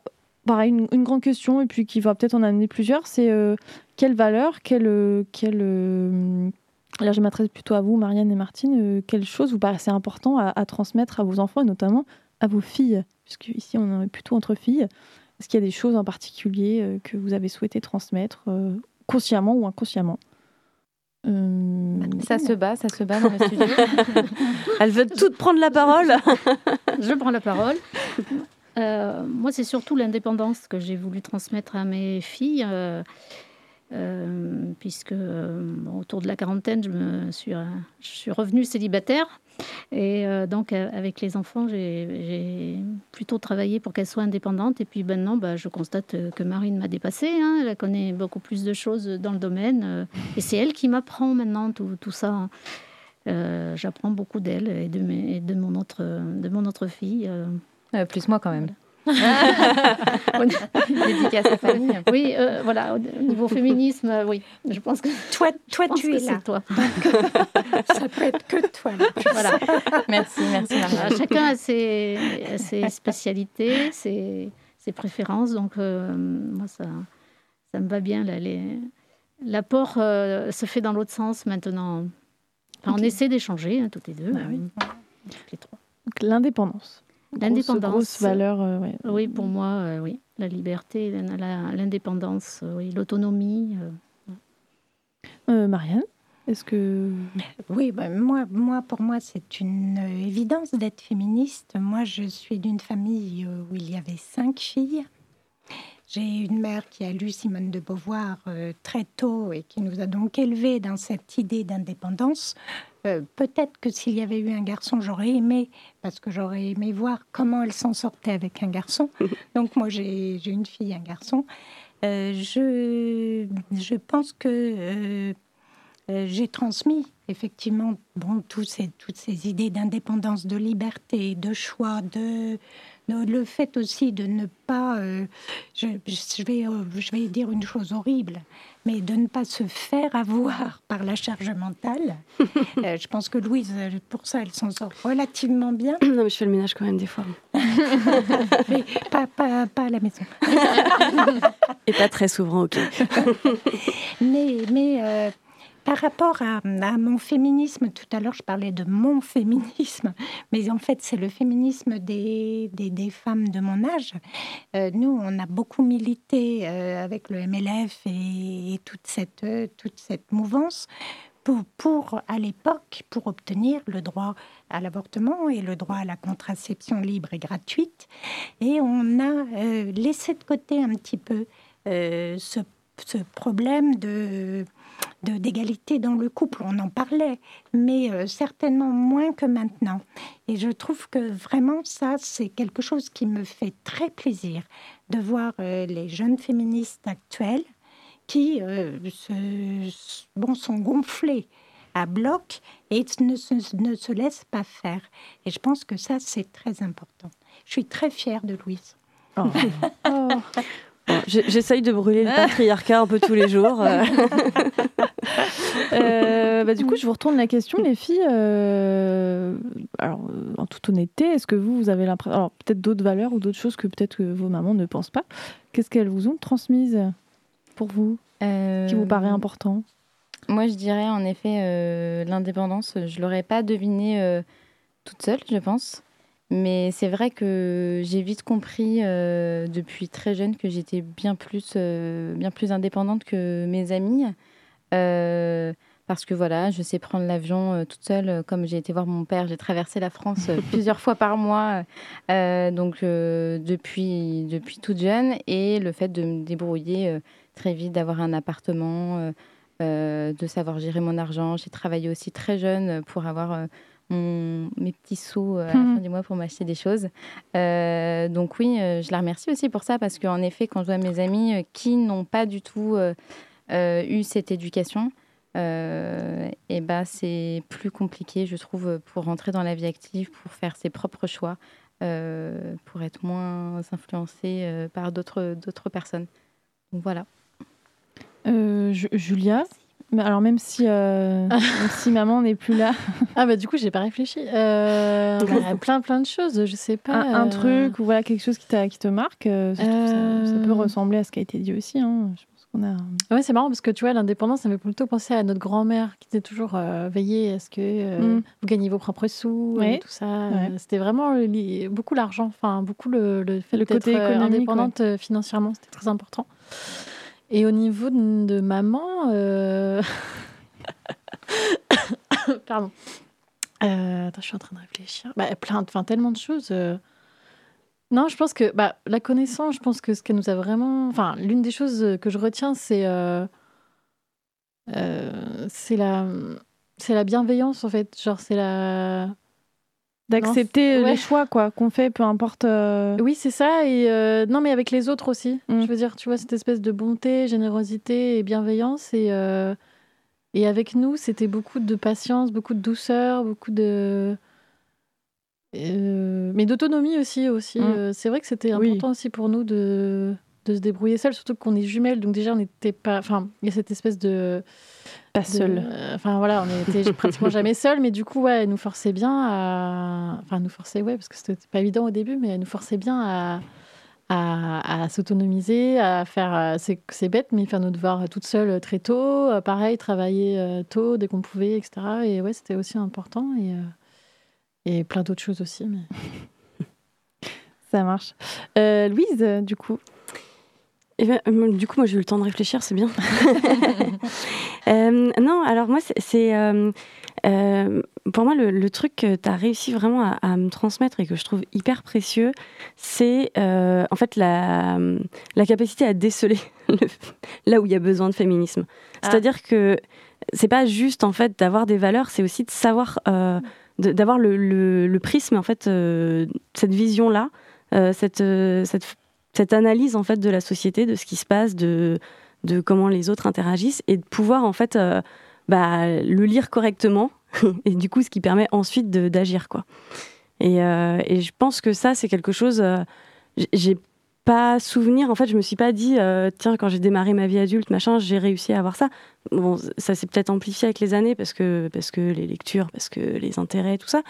pareil, une, grande question, et puis qui va peut-être en amener plusieurs, c'est euh, quelle valeur, quelle, euh, quelle euh, là je m'adresse plutôt à vous, Marianne et Martine, quelle chose vous paraissait important à, transmettre à vos enfants, et notamment à vos filles, puisque ici on est plutôt entre filles. Est-ce qu'il y a des choses en particulier que vous avez souhaité transmettre, consciemment ou inconsciemment? Ça se bat, ça se bat dans le studio. Elles veulent toutes prendre la parole. Je prends la parole. Euh, moi, c'est surtout l'indépendance que j'ai voulu transmettre à mes filles, euh, euh, puisque autour de la quarantaine, je me suis, je suis revenue célibataire. Et donc, avec les enfants, j'ai plutôt travaillé pour qu'elles soient indépendantes. Et puis maintenant, bah, je constate que Marine m'a dépassée. Hein. Elle connaît beaucoup plus de choses dans le domaine. et c'est elle qui m'apprend maintenant tout, tout ça. J'apprends beaucoup d'elle et de, mon autre, de mon autre fille. Euh, plus moi quand même. Dédicace à famille. Oui, euh, voilà, au niveau féminisme, euh, oui, je pense que. Toi, toi tu es là. Toi. ça peut être que toi. Voilà. Merci, merci. chacun a ses, ses spécialités, ses, ses, préférences, donc moi, ça, ça me va bien. L'apport se fait dans l'autre sens maintenant. On essaie d'échanger, hein, toutes les deux, bah oui. les trois. L'indépendance. L'indépendance. valeur, euh, Oui, pour moi, euh, oui. La liberté, l'indépendance, euh, oui, l'autonomie. Marianne est-ce que... Oui, bah, moi, moi, pour moi, c'est une évidence d'être féministe. Moi, je suis d'une famille où il y avait cinq filles. J'ai une mère qui a lu Simone de Beauvoir très tôt et qui nous a donc élevés dans cette idée d'indépendance. Euh, peut-être que s'il y avait eu un garçon, j'aurais aimé, parce que j'aurais aimé voir comment elle s'en sortait avec un garçon. Donc moi, j'ai une fille, un garçon. Euh, je, je pense que euh, j'ai transmis effectivement bon, tous ces, toutes ces idées d'indépendance, de liberté, de choix, de, le fait aussi de ne pas, je, je, vais, je vais dire une chose horrible, mais de ne pas se faire avoir par la charge mentale. Euh, je pense que Louise, pour ça, elle s'en sort relativement bien. Non, mais je fais le ménage quand même des fois. mais pas, pas, pas, à la maison. Et pas très souvent, ok. mais mais euh, par rapport à, mon féminisme, tout à l'heure je parlais de mon féminisme, mais en fait c'est le féminisme des, femmes de mon âge. Euh, nous, on a beaucoup milité euh, avec le MLF et, toute, cette, euh, mouvance pour, à l'époque, pour obtenir le droit à l'avortement et le droit à la contraception libre et gratuite. Et on a laissé de côté un petit peu ce problème de d'égalité dans le couple. On en parlait, mais euh, certainement moins que maintenant. Et je trouve que vraiment ça, c'est quelque chose qui me fait très plaisir de voir euh, les jeunes féministes actuelles qui euh, bon, sont gonflées à bloc et ne se, ne se laissent pas faire. Et je pense que ça, c'est très important. Je suis très fière de Louise. Oh. oh. J'essaye de brûler le patriarcat un peu tous les jours. Euh, bah, du coup, je vous retourne la question, les filles. Euh, alors, en toute honnêteté, est-ce que vous, vous avez l'impression. Alors, peut-être d'autres valeurs ou d'autres choses que peut-être que vos mamans ne pensent pas. Qu'est-ce qu'elles vous ont transmises pour vous Qui vous paraît euh, important? Moi, je dirais en effet l'indépendance. Je l'aurais pas deviné toute seule, je pense. Mais c'est vrai que j'ai vite compris euh, depuis très jeune que j'étais bien plus, euh, bien plus indépendante que mes amis. Euh, parce que voilà, je sais prendre l'avion toute seule. Comme j'ai été voir mon père, j'ai traversé la France plusieurs fois par mois. donc depuis, depuis toute jeune. Et le fait de me débrouiller très vite, d'avoir un appartement, de savoir gérer mon argent. J'ai travaillé aussi très jeune pour avoir mes petits sous euh, à la mhm. fin du mois pour m'acheter des choses. Euh, donc oui, euh, je la remercie aussi pour ça parce qu'en effet, quand je vois mes amis qui n'ont pas du tout eu cette éducation, et bah, c'est plus compliqué, je trouve, pour rentrer dans la vie active, pour faire ses propres choix, pour être moins influencé par d'autres personnes. Donc voilà. Julia? Mais alors même si, euh, si maman n'est plus là. ah bah du coup j'ai pas réfléchi. Euh, bah, plein plein de choses, je sais pas. Un, euh. truc ou voilà quelque chose qui, qui te marque, ça, ça, peut ressembler à ce qui a été dit aussi. Hein. Je pense qu'on a. Ouais c'est marrant parce que tu vois l'indépendance ça me fait plutôt penser à notre grand-mère qui était toujours veillée à ce que mm. vous gagnez vos propres sous et tout ça. C'était vraiment beaucoup l'argent, enfin beaucoup le, le fait le côté indépendante financièrement, c'était très important. Et au niveau de, maman, euh... pardon. Euh, attends, je suis en train de réfléchir. Bah, plein, enfin tellement de choses. Euh. Non, je pense que bah, la connaissance, je pense que ce qu'elle nous a vraiment, enfin, l'une des choses que je retiens, c'est c'est la c'est la bienveillance en fait. Genre, c'est la d'accepter les choix quoi qu'on fait peu importe euh, oui c'est ça et euh, non mais avec les autres aussi mm. je veux dire tu vois cette espèce de bonté générosité et bienveillance et euh, et avec nous c'était beaucoup de patience beaucoup de douceur beaucoup de mais d'autonomie aussi aussi mm. c'est vrai que c'était important aussi pour nous de de se débrouiller seul surtout qu'on est jumelles donc déjà on n'était pas enfin il y a cette espèce de pas seul. enfin voilà, on était pratiquement jamais seul, mais du coup, ouais, elle nous forçait bien à. Enfin, nous forçait, ouais, parce que c'était pas évident au début, mais elle nous forçait bien à, à, s'autonomiser, à faire. Euh, c'est bête, mais faire nos devoirs toute seule très tôt. Euh, pareil, travailler euh, tôt dès qu'on pouvait, etc. Et ouais, c'était aussi important. Et, et plein d'autres choses aussi. Mais... Ça marche. Louise, du coup, eh ben, euh, du coup, moi, j'ai eu le temps de réfléchir, c'est bien. Euh, non, alors moi, c'est. Euh, pour moi, le, truc que tu as réussi vraiment à, me transmettre et que je trouve hyper précieux, c'est en fait la, la, capacité à déceler là où il y a besoin de féminisme. Ah. C'est-à-dire que c'est pas juste en fait d'avoir des valeurs, c'est aussi de savoir, d'avoir le, le, prisme, en fait, cette vision-là, cette, cette cette analyse en fait de la société, de ce qui se passe, de, comment les autres interagissent et de pouvoir en fait euh, bah, le lire correctement et du coup ce qui permet ensuite d'agir quoi. Et, euh, et, je pense que ça c'est quelque chose. Euh, j'ai pas souvenir. En fait, je me suis pas dit tiens quand j'ai démarré ma vie adulte machin j'ai réussi à avoir ça. Bon ça s'est peut-être amplifié avec les années parce que parce que les lectures, parce que les intérêts tout ça.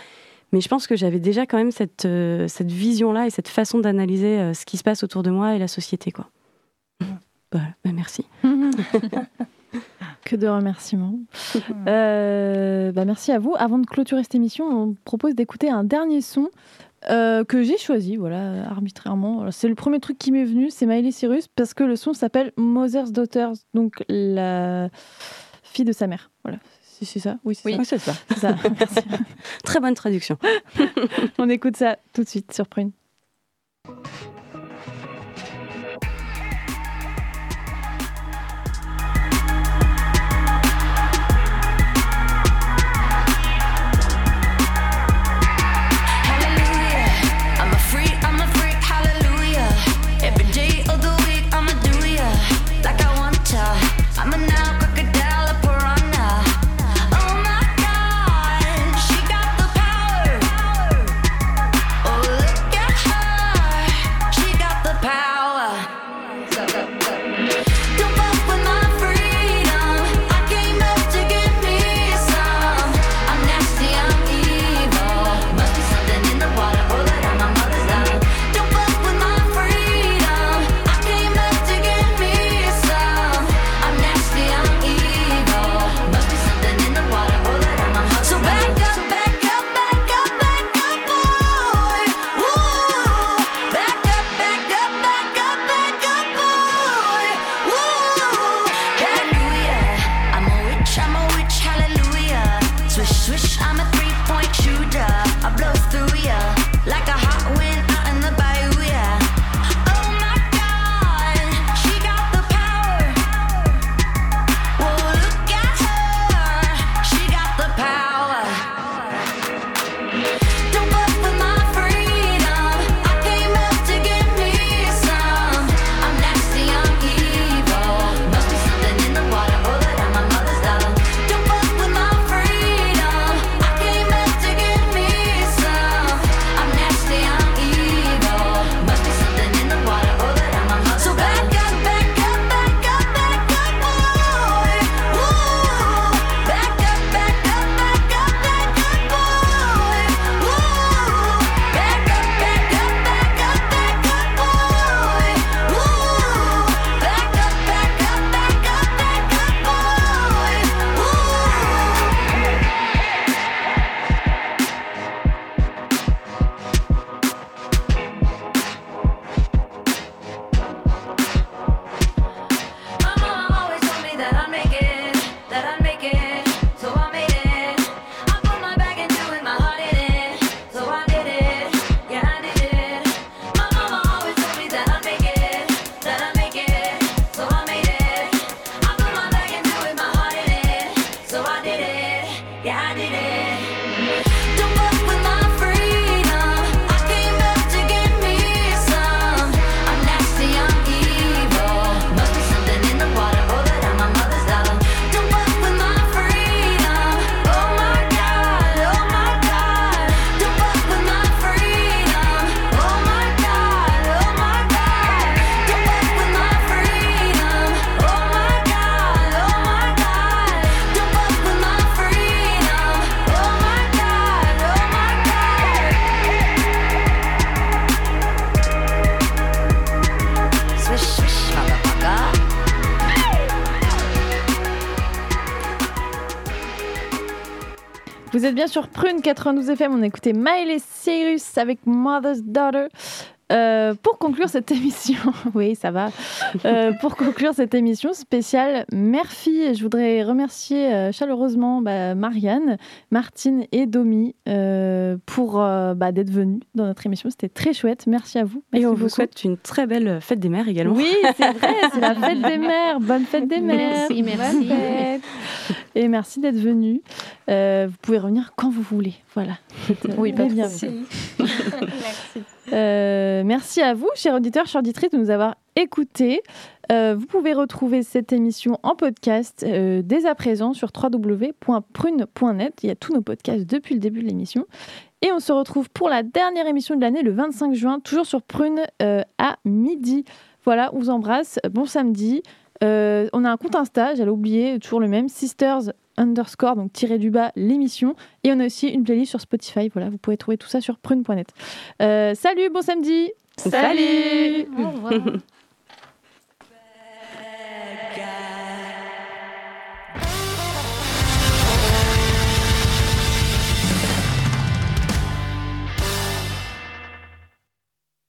Mais je pense que j'avais déjà quand même cette, euh, cette vision-là et cette façon d'analyser euh, ce qui se passe autour de moi et la société. Quoi. Voilà, bah, merci. Que de remerciements. Euh, bah, merci à vous. Avant de clôturer cette émission, on propose d'écouter un dernier son que j'ai choisi, voilà, arbitrairement. C'est le premier truc qui m'est venu, c'est Miley Cyrus, parce que le son s'appelle Mother's Daughters, donc la fille de sa mère. Voilà, c'est ça Oui, c'est ça. ça. Très bonne traduction. On écoute ça tout de suite sur Prune. Bien sur Prune 92 FM, on a écouté Miley Cyrus avec Mother's Daughter. Euh, pour conclure cette émission, oui, ça va. Euh, pour conclure cette émission spéciale Murphy, je voudrais remercier euh, chaleureusement bah, Marianne, Martine et Domi pour bah, d'être venus dans notre émission. C'était très chouette. Merci à vous. et on vous souhaite une très belle fête des mères également. Oui, c'est vrai, c'est la fête des mères. Bonne fête des mères. Merci, merci. Et merci d'être venus. vous pouvez revenir quand vous voulez. Voilà. Oui, pas bien. Merci. Euh, merci à vous, chers auditeurs, chers auditrices, de nous avoir écoutés. Euh, vous pouvez retrouver cette émission en podcast euh, dès à présent sur www.prune.net. Il y a tous nos podcasts depuis le début de l'émission. Et on se retrouve pour la dernière émission de l'année, le 25 juin, toujours sur Prune à midi. Voilà, on vous embrasse. Bon samedi. on a un compte Insta, j'allais oublier, toujours le même, Sisters underscore, donc tiré du bas, l'émission. Et on a aussi une playlist sur Spotify. Voilà, vous pouvez trouver tout ça sur prune.net. Euh, salut, bon samedi Salut, Au revoir